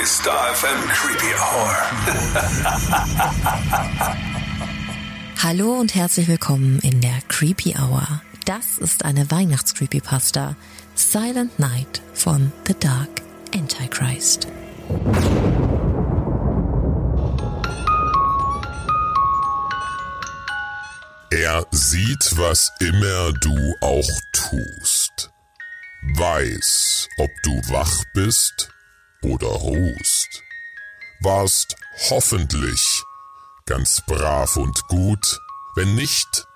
Die Star FM Creepy Hour. Hallo und herzlich willkommen in der Creepy Hour. Das ist eine Weihnachts-Creepypasta. Silent Night von The Dark Antichrist. Er sieht, was immer du auch tust. Weiß, ob du wach bist oder ruhst. Warst hoffentlich ganz brav und gut. Wenn nicht,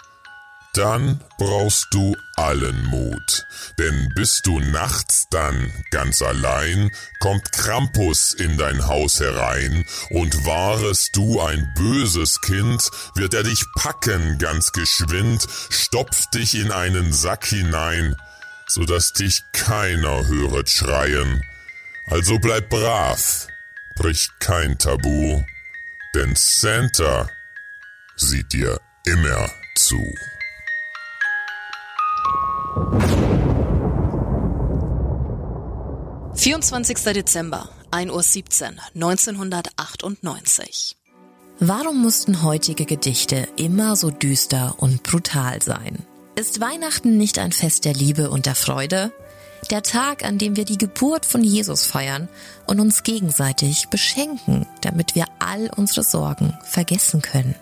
dann brauchst du allen Mut, denn bist du nachts dann ganz allein, kommt Krampus in dein Haus herein, und warest du ein böses Kind, wird er dich packen ganz geschwind, stopft dich in einen Sack hinein, so dass dich keiner höret schreien. Also bleib brav, brich kein Tabu, denn Santa sieht dir immer zu. 24. Dezember, 1.17 Uhr, 1998. Warum mussten heutige Gedichte immer so düster und brutal sein? Ist Weihnachten nicht ein Fest der Liebe und der Freude? Der Tag, an dem wir die Geburt von Jesus feiern und uns gegenseitig beschenken, damit wir all unsere Sorgen vergessen können.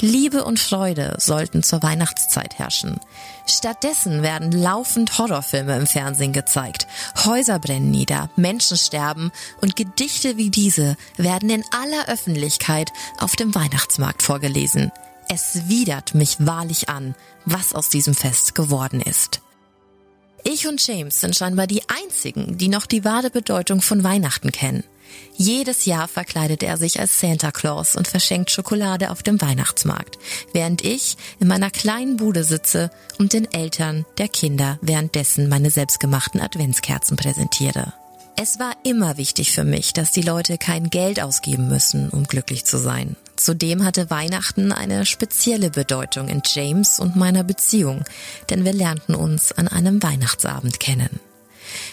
Liebe und Freude sollten zur Weihnachtszeit herrschen. Stattdessen werden laufend Horrorfilme im Fernsehen gezeigt. Häuser brennen nieder, Menschen sterben und Gedichte wie diese werden in aller Öffentlichkeit auf dem Weihnachtsmarkt vorgelesen. Es widert mich wahrlich an, was aus diesem Fest geworden ist. Ich und James sind scheinbar die einzigen, die noch die wahre Bedeutung von Weihnachten kennen. Jedes Jahr verkleidet er sich als Santa Claus und verschenkt Schokolade auf dem Weihnachtsmarkt, während ich in meiner kleinen Bude sitze und den Eltern der Kinder währenddessen meine selbstgemachten Adventskerzen präsentiere. Es war immer wichtig für mich, dass die Leute kein Geld ausgeben müssen, um glücklich zu sein. Zudem hatte Weihnachten eine spezielle Bedeutung in James und meiner Beziehung, denn wir lernten uns an einem Weihnachtsabend kennen.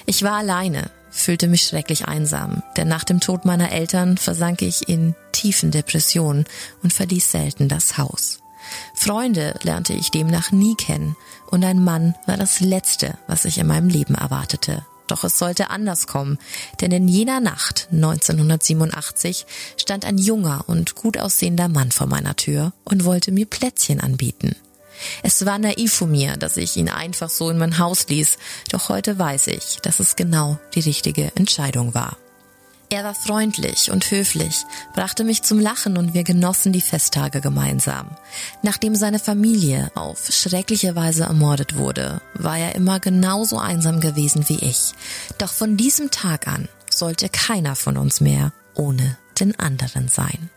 Ich war alleine, fühlte mich schrecklich einsam, denn nach dem Tod meiner Eltern versank ich in tiefen Depressionen und verließ selten das Haus. Freunde lernte ich demnach nie kennen und ein Mann war das Letzte, was ich in meinem Leben erwartete. Doch es sollte anders kommen, denn in jener Nacht 1987 stand ein junger und gut aussehender Mann vor meiner Tür und wollte mir Plätzchen anbieten. Es war naiv von mir, dass ich ihn einfach so in mein Haus ließ, doch heute weiß ich, dass es genau die richtige Entscheidung war. Er war freundlich und höflich, brachte mich zum Lachen und wir genossen die Festtage gemeinsam. Nachdem seine Familie auf schreckliche Weise ermordet wurde, war er immer genauso einsam gewesen wie ich. Doch von diesem Tag an sollte keiner von uns mehr ohne den anderen sein.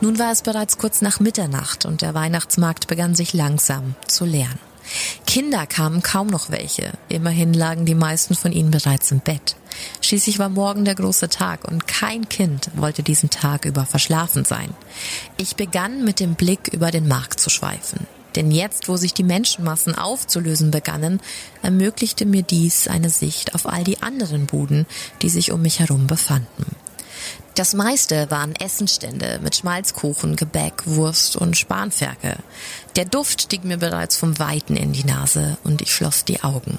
Nun war es bereits kurz nach Mitternacht und der Weihnachtsmarkt begann sich langsam zu leeren. Kinder kamen kaum noch welche, immerhin lagen die meisten von ihnen bereits im Bett. Schließlich war morgen der große Tag und kein Kind wollte diesen Tag über verschlafen sein. Ich begann mit dem Blick über den Markt zu schweifen. Denn jetzt, wo sich die Menschenmassen aufzulösen begannen, ermöglichte mir dies eine Sicht auf all die anderen Buden, die sich um mich herum befanden. Das meiste waren Essenstände mit Schmalzkuchen, Gebäck, Wurst und Spanferkel. Der Duft stieg mir bereits vom Weiten in die Nase und ich schloss die Augen,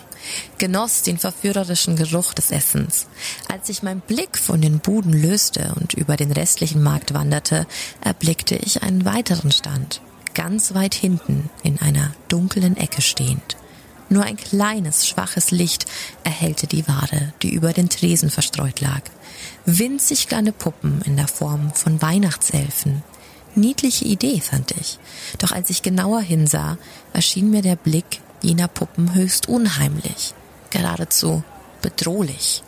genoss den verführerischen Geruch des Essens. Als sich mein Blick von den Buden löste und über den restlichen Markt wanderte, erblickte ich einen weiteren Stand, ganz weit hinten in einer dunklen Ecke stehend. Nur ein kleines, schwaches Licht erhellte die Ware, die über den Tresen verstreut lag. Winzig kleine Puppen in der Form von Weihnachtselfen. Niedliche Idee, fand ich. Doch als ich genauer hinsah, erschien mir der Blick jener Puppen höchst unheimlich. Geradezu bedrohlich.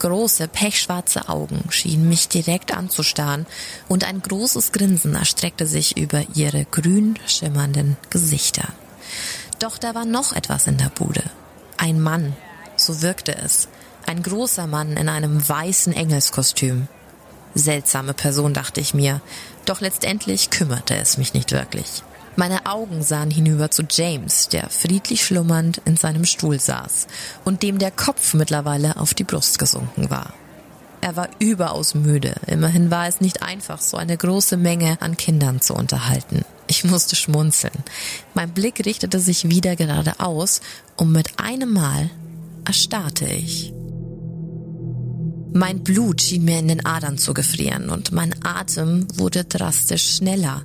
Große, pechschwarze Augen schienen mich direkt anzustarren und ein großes Grinsen erstreckte sich über ihre grün schimmernden Gesichter. Doch da war noch etwas in der Bude. Ein Mann, so wirkte es. Ein großer Mann in einem weißen Engelskostüm. Seltsame Person, dachte ich mir, doch letztendlich kümmerte es mich nicht wirklich. Meine Augen sahen hinüber zu James, der friedlich schlummernd in seinem Stuhl saß und dem der Kopf mittlerweile auf die Brust gesunken war. Er war überaus müde. Immerhin war es nicht einfach, so eine große Menge an Kindern zu unterhalten. Ich musste schmunzeln. Mein Blick richtete sich wieder geradeaus und mit einem Mal erstarrte ich. Mein Blut schien mir in den Adern zu gefrieren und mein Atem wurde drastisch schneller.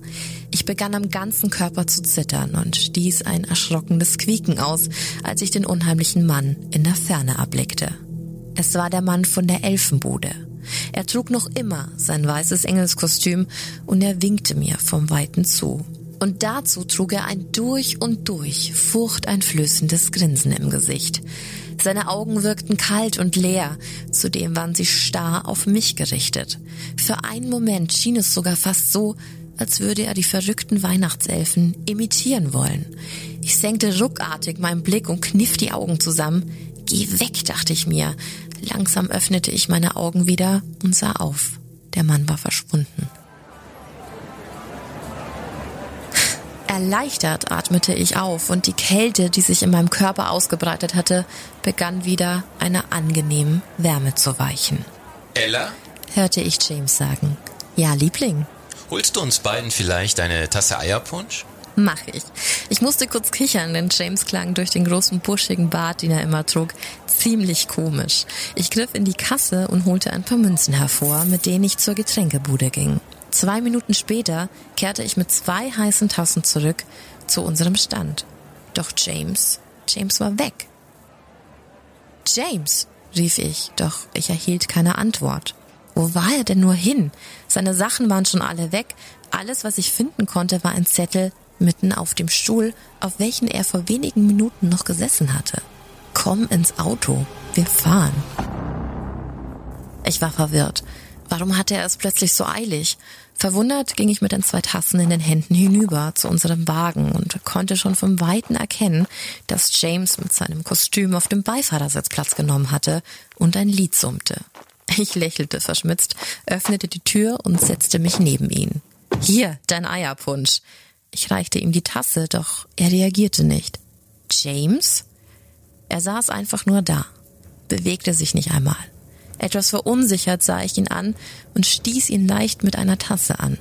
Ich begann am ganzen Körper zu zittern und stieß ein erschrockenes Quieken aus, als ich den unheimlichen Mann in der Ferne erblickte. Es war der Mann von der Elfenbude. Er trug noch immer sein weißes Engelskostüm und er winkte mir vom Weiten zu. Und dazu trug er ein durch und durch furchteinflößendes Grinsen im Gesicht. Seine Augen wirkten kalt und leer, zudem waren sie starr auf mich gerichtet. Für einen Moment schien es sogar fast so, als würde er die verrückten Weihnachtselfen imitieren wollen. Ich senkte ruckartig meinen Blick und kniff die Augen zusammen. Geh weg, dachte ich mir. Langsam öffnete ich meine Augen wieder und sah auf. Der Mann war verschwunden. Erleichtert atmete ich auf und die Kälte, die sich in meinem Körper ausgebreitet hatte, begann wieder einer angenehmen Wärme zu weichen. Ella? hörte ich James sagen. Ja, Liebling. Holst du uns beiden vielleicht eine Tasse Eierpunsch? Mach ich. Ich musste kurz kichern, denn James klang durch den großen buschigen Bart, den er immer trug, ziemlich komisch. Ich griff in die Kasse und holte ein paar Münzen hervor, mit denen ich zur Getränkebude ging. Zwei Minuten später kehrte ich mit zwei heißen Tassen zurück zu unserem Stand. Doch James, James war weg. James, rief ich, doch ich erhielt keine Antwort. Wo war er denn nur hin? Seine Sachen waren schon alle weg. Alles, was ich finden konnte, war ein Zettel mitten auf dem Stuhl, auf welchen er vor wenigen Minuten noch gesessen hatte. Komm ins Auto, wir fahren. Ich war verwirrt. Warum hatte er es plötzlich so eilig? Verwundert ging ich mit den zwei Tassen in den Händen hinüber zu unserem Wagen und konnte schon vom Weiten erkennen, dass James mit seinem Kostüm auf dem Beifahrersitz Platz genommen hatte und ein Lied summte. Ich lächelte verschmitzt, öffnete die Tür und setzte mich neben ihn. Hier, dein Eierpunsch. Ich reichte ihm die Tasse, doch er reagierte nicht. James? Er saß einfach nur da, bewegte sich nicht einmal. Etwas verunsichert sah ich ihn an und stieß ihn leicht mit einer Tasse an.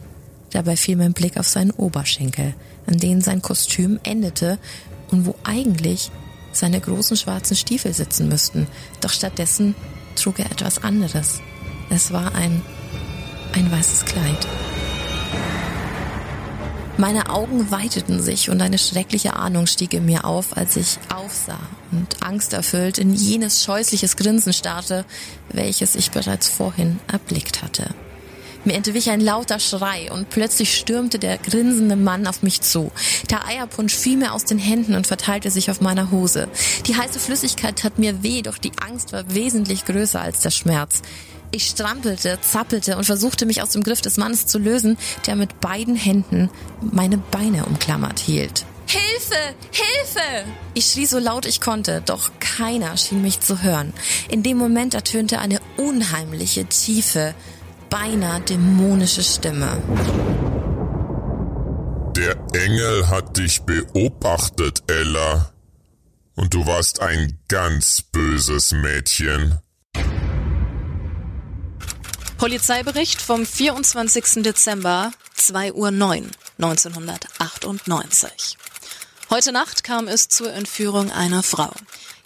Dabei fiel mein Blick auf seinen Oberschenkel, an denen sein Kostüm endete und wo eigentlich seine großen schwarzen Stiefel sitzen müssten. Doch stattdessen trug er etwas anderes. Es war ein, ein weißes Kleid. Meine Augen weiteten sich und eine schreckliche Ahnung stieg in mir auf, als ich aufsah und angsterfüllt in jenes scheußliches Grinsen starrte, welches ich bereits vorhin erblickt hatte. Mir entwich ein lauter Schrei und plötzlich stürmte der grinsende Mann auf mich zu. Der Eierpunsch fiel mir aus den Händen und verteilte sich auf meiner Hose. Die heiße Flüssigkeit tat mir weh, doch die Angst war wesentlich größer als der Schmerz. Ich strampelte, zappelte und versuchte mich aus dem Griff des Mannes zu lösen, der mit beiden Händen meine Beine umklammert hielt. Hilfe! Hilfe! Ich schrie so laut ich konnte, doch keiner schien mich zu hören. In dem Moment ertönte eine unheimliche, tiefe, beinahe dämonische Stimme. Der Engel hat dich beobachtet, Ella. Und du warst ein ganz böses Mädchen. Polizeibericht vom 24. Dezember, 2 Uhr 9, 1998. Heute Nacht kam es zur Entführung einer Frau.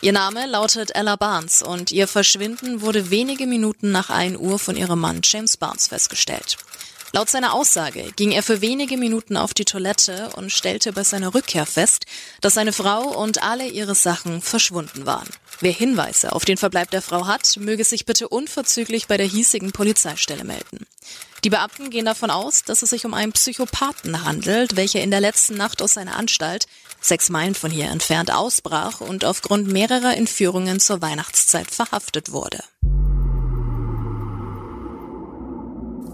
Ihr Name lautet Ella Barnes und ihr Verschwinden wurde wenige Minuten nach 1 Uhr von ihrem Mann James Barnes festgestellt. Laut seiner Aussage ging er für wenige Minuten auf die Toilette und stellte bei seiner Rückkehr fest, dass seine Frau und alle ihre Sachen verschwunden waren. Wer Hinweise auf den Verbleib der Frau hat, möge sich bitte unverzüglich bei der hiesigen Polizeistelle melden. Die Beamten gehen davon aus, dass es sich um einen Psychopathen handelt, welcher in der letzten Nacht aus seiner Anstalt, sechs Meilen von hier entfernt, ausbrach und aufgrund mehrerer Entführungen zur Weihnachtszeit verhaftet wurde.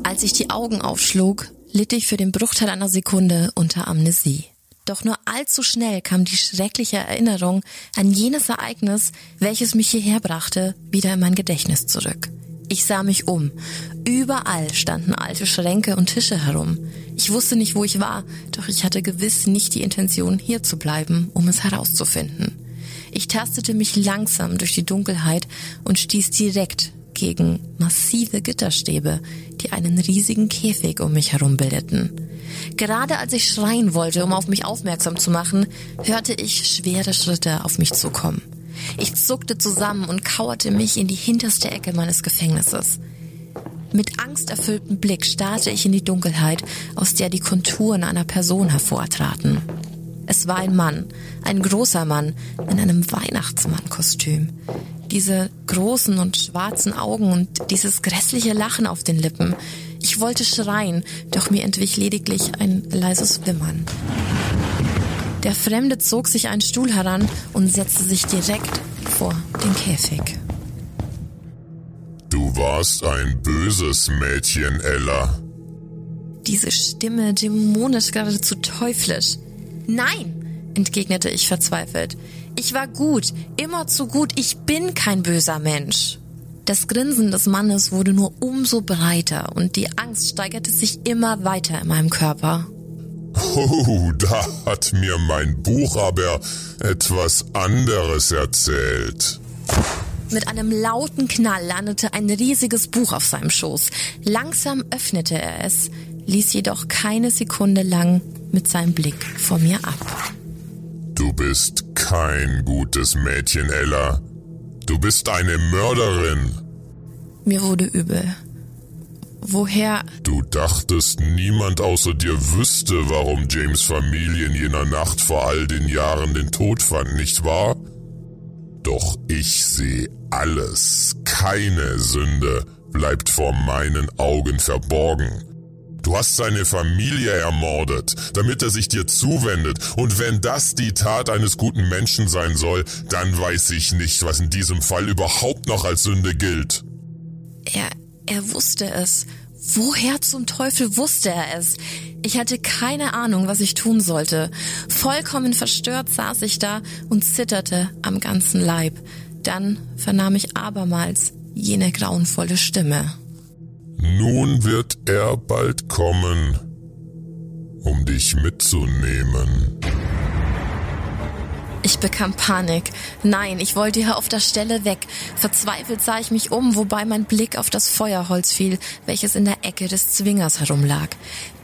Als ich die Augen aufschlug, litt ich für den Bruchteil einer Sekunde unter Amnesie. Doch nur allzu schnell kam die schreckliche Erinnerung an jenes Ereignis, welches mich hierher brachte, wieder in mein Gedächtnis zurück. Ich sah mich um. Überall standen alte Schränke und Tische herum. Ich wusste nicht, wo ich war, doch ich hatte gewiss nicht die Intention, hier zu bleiben, um es herauszufinden. Ich tastete mich langsam durch die Dunkelheit und stieß direkt gegen massive Gitterstäbe, die einen riesigen Käfig um mich herum bildeten. Gerade als ich schreien wollte, um auf mich aufmerksam zu machen, hörte ich schwere Schritte auf mich zukommen. Ich zuckte zusammen und kauerte mich in die hinterste Ecke meines Gefängnisses. Mit angsterfülltem Blick starrte ich in die Dunkelheit, aus der die Konturen einer Person hervortraten. Es war ein Mann, ein großer Mann in einem Weihnachtsmannkostüm. Diese großen und schwarzen Augen und dieses grässliche Lachen auf den Lippen. Ich wollte schreien, doch mir entwich lediglich ein leises Wimmern. Der Fremde zog sich einen Stuhl heran und setzte sich direkt vor den Käfig. Du warst ein böses Mädchen, Ella. Diese Stimme dämonisch geradezu teuflisch. Nein, entgegnete ich verzweifelt. Ich war gut, immer zu gut, ich bin kein böser Mensch. Das Grinsen des Mannes wurde nur umso breiter und die Angst steigerte sich immer weiter in meinem Körper. Oh, da hat mir mein Buch aber etwas anderes erzählt. Mit einem lauten Knall landete ein riesiges Buch auf seinem Schoß. Langsam öffnete er es, ließ jedoch keine Sekunde lang mit seinem Blick vor mir ab. Du bist kein gutes Mädchen, Ella. Du bist eine Mörderin. Mir wurde übel. Woher? Du dachtest, niemand außer dir wüsste, warum James Familie in jener Nacht vor all den Jahren den Tod fand, nicht wahr? Doch ich sehe alles. Keine Sünde bleibt vor meinen Augen verborgen. Du hast seine Familie ermordet, damit er sich dir zuwendet. Und wenn das die Tat eines guten Menschen sein soll, dann weiß ich nicht, was in diesem Fall überhaupt noch als Sünde gilt. Er, er wusste es. Woher zum Teufel wusste er es? Ich hatte keine Ahnung, was ich tun sollte. Vollkommen verstört saß ich da und zitterte am ganzen Leib. Dann vernahm ich abermals jene grauenvolle Stimme. Nun wird er bald kommen, um dich mitzunehmen. Ich bekam Panik. Nein, ich wollte hier auf der Stelle weg. Verzweifelt sah ich mich um, wobei mein Blick auf das Feuerholz fiel, welches in der Ecke des Zwingers herumlag.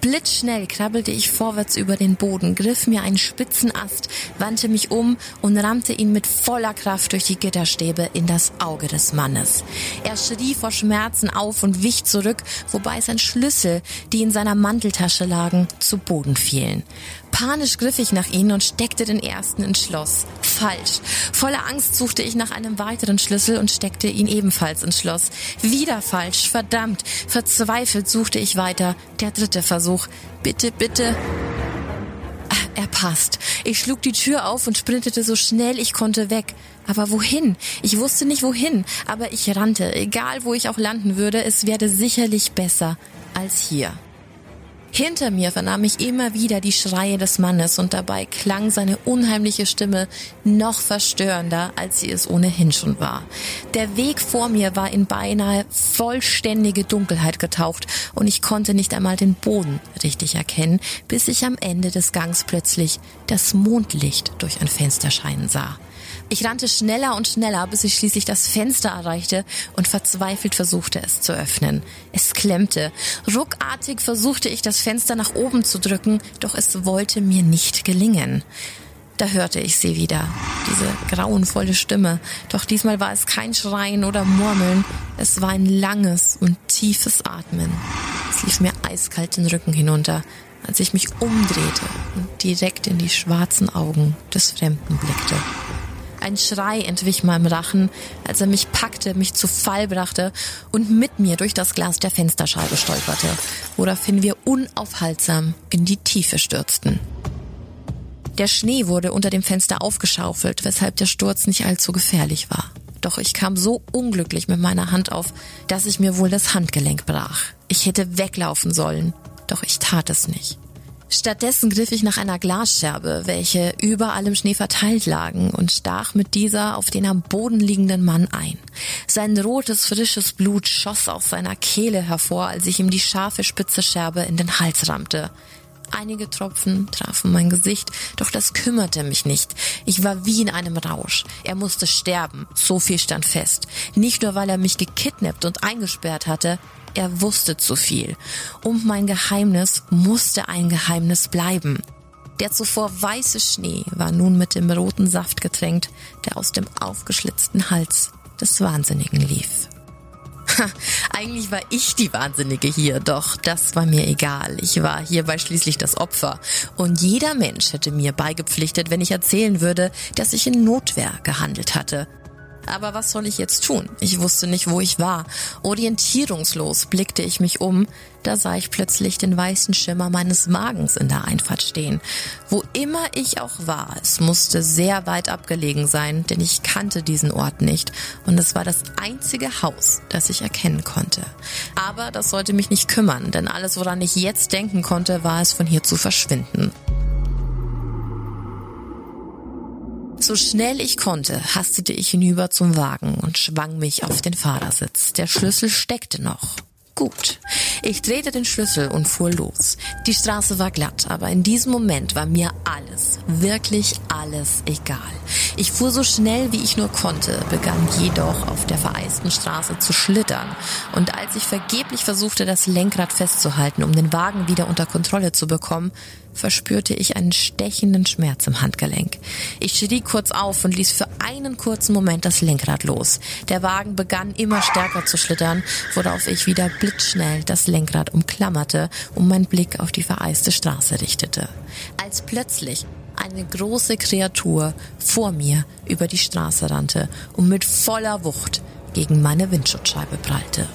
Blitzschnell krabbelte ich vorwärts über den Boden, griff mir einen spitzen Ast, wandte mich um und rammte ihn mit voller Kraft durch die Gitterstäbe in das Auge des Mannes. Er schrie vor Schmerzen auf und wich zurück, wobei sein Schlüssel, die in seiner Manteltasche lagen, zu Boden fielen. Panisch griff ich nach ihnen und steckte den ersten ins Schloss. Falsch. Voller Angst suchte ich nach einem weiteren Schlüssel und steckte ihn ebenfalls ins Schloss. Wieder falsch. Verdammt. Verzweifelt suchte ich weiter. Der dritte Versuch. Bitte, bitte. Ah, er passt. Ich schlug die Tür auf und sprintete so schnell ich konnte weg. Aber wohin? Ich wusste nicht wohin, aber ich rannte. Egal wo ich auch landen würde, es werde sicherlich besser als hier. Hinter mir vernahm ich immer wieder die Schreie des Mannes und dabei klang seine unheimliche Stimme noch verstörender, als sie es ohnehin schon war. Der Weg vor mir war in beinahe vollständige Dunkelheit getaucht und ich konnte nicht einmal den Boden richtig erkennen, bis ich am Ende des Gangs plötzlich das Mondlicht durch ein Fenster scheinen sah. Ich rannte schneller und schneller, bis ich schließlich das Fenster erreichte und verzweifelt versuchte es zu öffnen. Es klemmte. Ruckartig versuchte ich das Fenster nach oben zu drücken, doch es wollte mir nicht gelingen. Da hörte ich sie wieder, diese grauenvolle Stimme. Doch diesmal war es kein Schreien oder Murmeln, es war ein langes und tiefes Atmen. Es lief mir eiskalt den Rücken hinunter, als ich mich umdrehte und direkt in die schwarzen Augen des Fremden blickte. Ein Schrei entwich meinem Rachen, als er mich packte, mich zu Fall brachte und mit mir durch das Glas der Fensterscheibe stolperte, woraufhin wir unaufhaltsam in die Tiefe stürzten. Der Schnee wurde unter dem Fenster aufgeschaufelt, weshalb der Sturz nicht allzu gefährlich war. Doch ich kam so unglücklich mit meiner Hand auf, dass ich mir wohl das Handgelenk brach. Ich hätte weglaufen sollen, doch ich tat es nicht. Stattdessen griff ich nach einer Glasscherbe, welche überall im Schnee verteilt lagen, und stach mit dieser auf den am Boden liegenden Mann ein. Sein rotes, frisches Blut schoss aus seiner Kehle hervor, als ich ihm die scharfe spitze Scherbe in den Hals rammte. Einige Tropfen trafen mein Gesicht, doch das kümmerte mich nicht. Ich war wie in einem Rausch. Er musste sterben, so viel stand fest. Nicht nur, weil er mich gekidnappt und eingesperrt hatte, er wusste zu viel. Und mein Geheimnis musste ein Geheimnis bleiben. Der zuvor weiße Schnee war nun mit dem roten Saft getränkt, der aus dem aufgeschlitzten Hals des Wahnsinnigen lief. Eigentlich war ich die Wahnsinnige hier, doch das war mir egal. Ich war hierbei schließlich das Opfer. Und jeder Mensch hätte mir beigepflichtet, wenn ich erzählen würde, dass ich in Notwehr gehandelt hatte. Aber was soll ich jetzt tun? Ich wusste nicht, wo ich war. Orientierungslos blickte ich mich um, da sah ich plötzlich den weißen Schimmer meines Magens in der Einfahrt stehen. Wo immer ich auch war, es musste sehr weit abgelegen sein, denn ich kannte diesen Ort nicht und es war das einzige Haus, das ich erkennen konnte. Aber das sollte mich nicht kümmern, denn alles, woran ich jetzt denken konnte, war es von hier zu verschwinden. So schnell ich konnte, hastete ich hinüber zum Wagen und schwang mich auf den Fahrersitz. Der Schlüssel steckte noch. Gut. Ich drehte den Schlüssel und fuhr los. Die Straße war glatt, aber in diesem Moment war mir alles, wirklich alles egal. Ich fuhr so schnell wie ich nur konnte, begann jedoch auf der vereisten Straße zu schlittern. Und als ich vergeblich versuchte, das Lenkrad festzuhalten, um den Wagen wieder unter Kontrolle zu bekommen, verspürte ich einen stechenden Schmerz im Handgelenk. Ich schrie kurz auf und ließ für einen kurzen Moment das Lenkrad los. Der Wagen begann immer stärker zu schlittern, worauf ich wieder blitzschnell das Lenkrad umklammerte und meinen Blick auf die vereiste Straße richtete. Als plötzlich eine große Kreatur vor mir über die Straße rannte und mit voller Wucht gegen meine Windschutzscheibe prallte.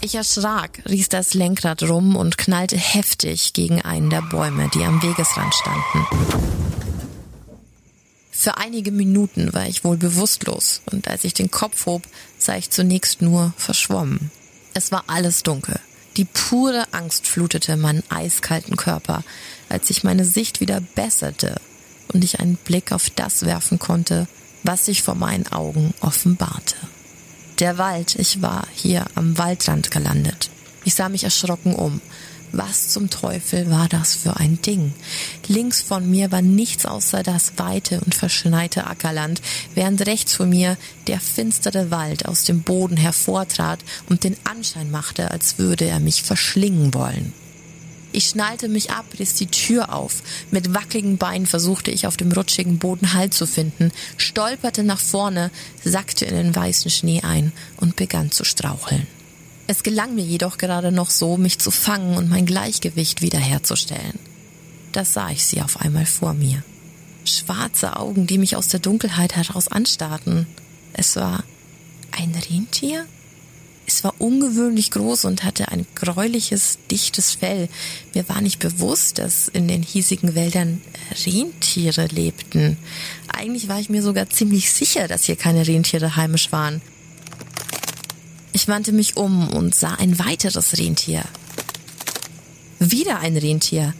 Ich erschrak, riss das Lenkrad rum und knallte heftig gegen einen der Bäume, die am Wegesrand standen. Für einige Minuten war ich wohl bewusstlos und als ich den Kopf hob, sah ich zunächst nur verschwommen. Es war alles dunkel. Die pure Angst flutete meinen eiskalten Körper, als sich meine Sicht wieder besserte und ich einen Blick auf das werfen konnte, was sich vor meinen Augen offenbarte. Der Wald, ich war hier am Waldrand gelandet. Ich sah mich erschrocken um. Was zum Teufel war das für ein Ding? Links von mir war nichts außer das weite und verschneite Ackerland, während rechts von mir der finstere Wald aus dem Boden hervortrat und den Anschein machte, als würde er mich verschlingen wollen. Ich schnallte mich ab, riss die Tür auf. Mit wackeligen Beinen versuchte ich auf dem rutschigen Boden Halt zu finden, stolperte nach vorne, sackte in den weißen Schnee ein und begann zu straucheln. Es gelang mir jedoch gerade noch so, mich zu fangen und mein Gleichgewicht wiederherzustellen. Da sah ich sie auf einmal vor mir. Schwarze Augen, die mich aus der Dunkelheit heraus anstarrten. Es war ein Rentier? Es war ungewöhnlich groß und hatte ein gräuliches, dichtes Fell. Mir war nicht bewusst, dass in den hiesigen Wäldern Rentiere lebten. Eigentlich war ich mir sogar ziemlich sicher, dass hier keine Rentiere heimisch waren. Ich wandte mich um und sah ein weiteres Rentier. Wieder ein Rentier.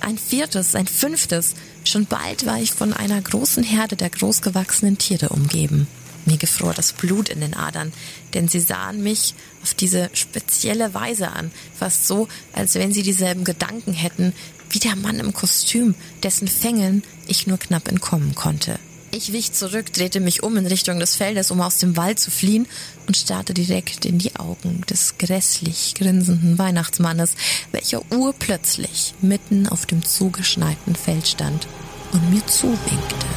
Ein viertes, ein fünftes. Schon bald war ich von einer großen Herde der großgewachsenen Tiere umgeben. Mir gefror das Blut in den Adern, denn sie sahen mich auf diese spezielle Weise an, fast so, als wenn sie dieselben Gedanken hätten wie der Mann im Kostüm, dessen Fängen ich nur knapp entkommen konnte. Ich wich zurück, drehte mich um in Richtung des Feldes, um aus dem Wald zu fliehen und starrte direkt in die Augen des grässlich grinsenden Weihnachtsmannes, welcher urplötzlich mitten auf dem zugeschneiten Feld stand und mir zuwinkte.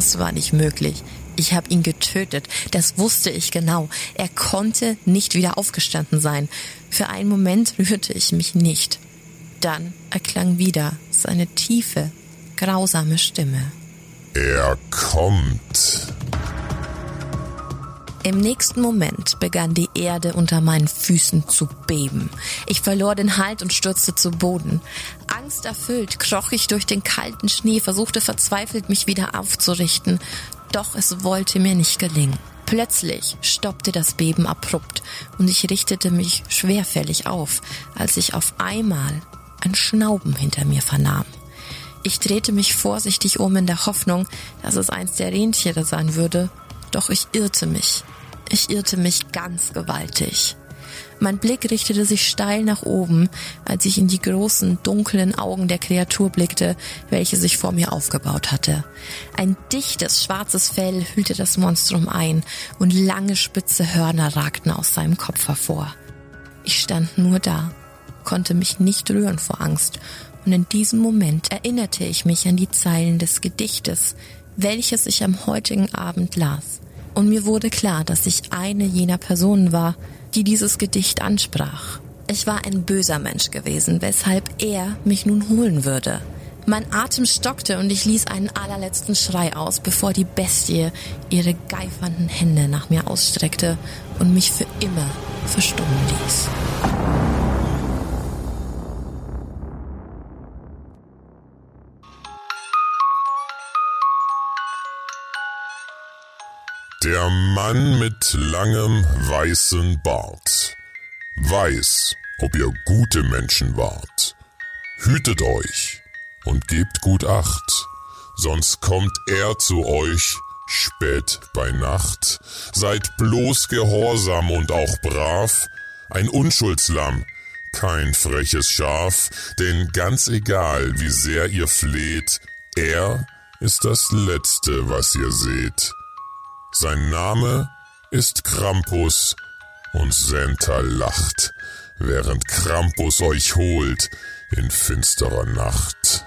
Das war nicht möglich. Ich habe ihn getötet, das wusste ich genau. Er konnte nicht wieder aufgestanden sein. Für einen Moment rührte ich mich nicht. Dann erklang wieder seine tiefe, grausame Stimme. Er kommt. Im nächsten Moment begann die Erde unter meinen Füßen zu beben. Ich verlor den Halt und stürzte zu Boden. Angsterfüllt kroch ich durch den kalten Schnee, versuchte verzweifelt mich wieder aufzurichten. Doch es wollte mir nicht gelingen. Plötzlich stoppte das Beben abrupt und ich richtete mich schwerfällig auf, als ich auf einmal ein Schnauben hinter mir vernahm. Ich drehte mich vorsichtig um in der Hoffnung, dass es eins der Rentiere sein würde, doch ich irrte mich. Ich irrte mich ganz gewaltig. Mein Blick richtete sich steil nach oben, als ich in die großen, dunklen Augen der Kreatur blickte, welche sich vor mir aufgebaut hatte. Ein dichtes, schwarzes Fell hüllte das Monstrum ein und lange, spitze Hörner ragten aus seinem Kopf hervor. Ich stand nur da, konnte mich nicht rühren vor Angst, und in diesem Moment erinnerte ich mich an die Zeilen des Gedichtes, welches ich am heutigen Abend las. Und mir wurde klar, dass ich eine jener Personen war, die dieses Gedicht ansprach. Ich war ein böser Mensch gewesen, weshalb er mich nun holen würde. Mein Atem stockte und ich ließ einen allerletzten Schrei aus, bevor die Bestie ihre geifernden Hände nach mir ausstreckte und mich für immer verstummen ließ. Der Mann mit langem weißen Bart weiß, ob ihr gute Menschen wart. Hütet euch und gebt gut Acht, sonst kommt er zu euch spät bei Nacht. Seid bloß gehorsam und auch brav, ein Unschuldslamm, kein freches Schaf, denn ganz egal, wie sehr ihr fleht, er ist das Letzte, was ihr seht. Sein Name ist Krampus und Santa lacht, während Krampus euch holt in finsterer Nacht.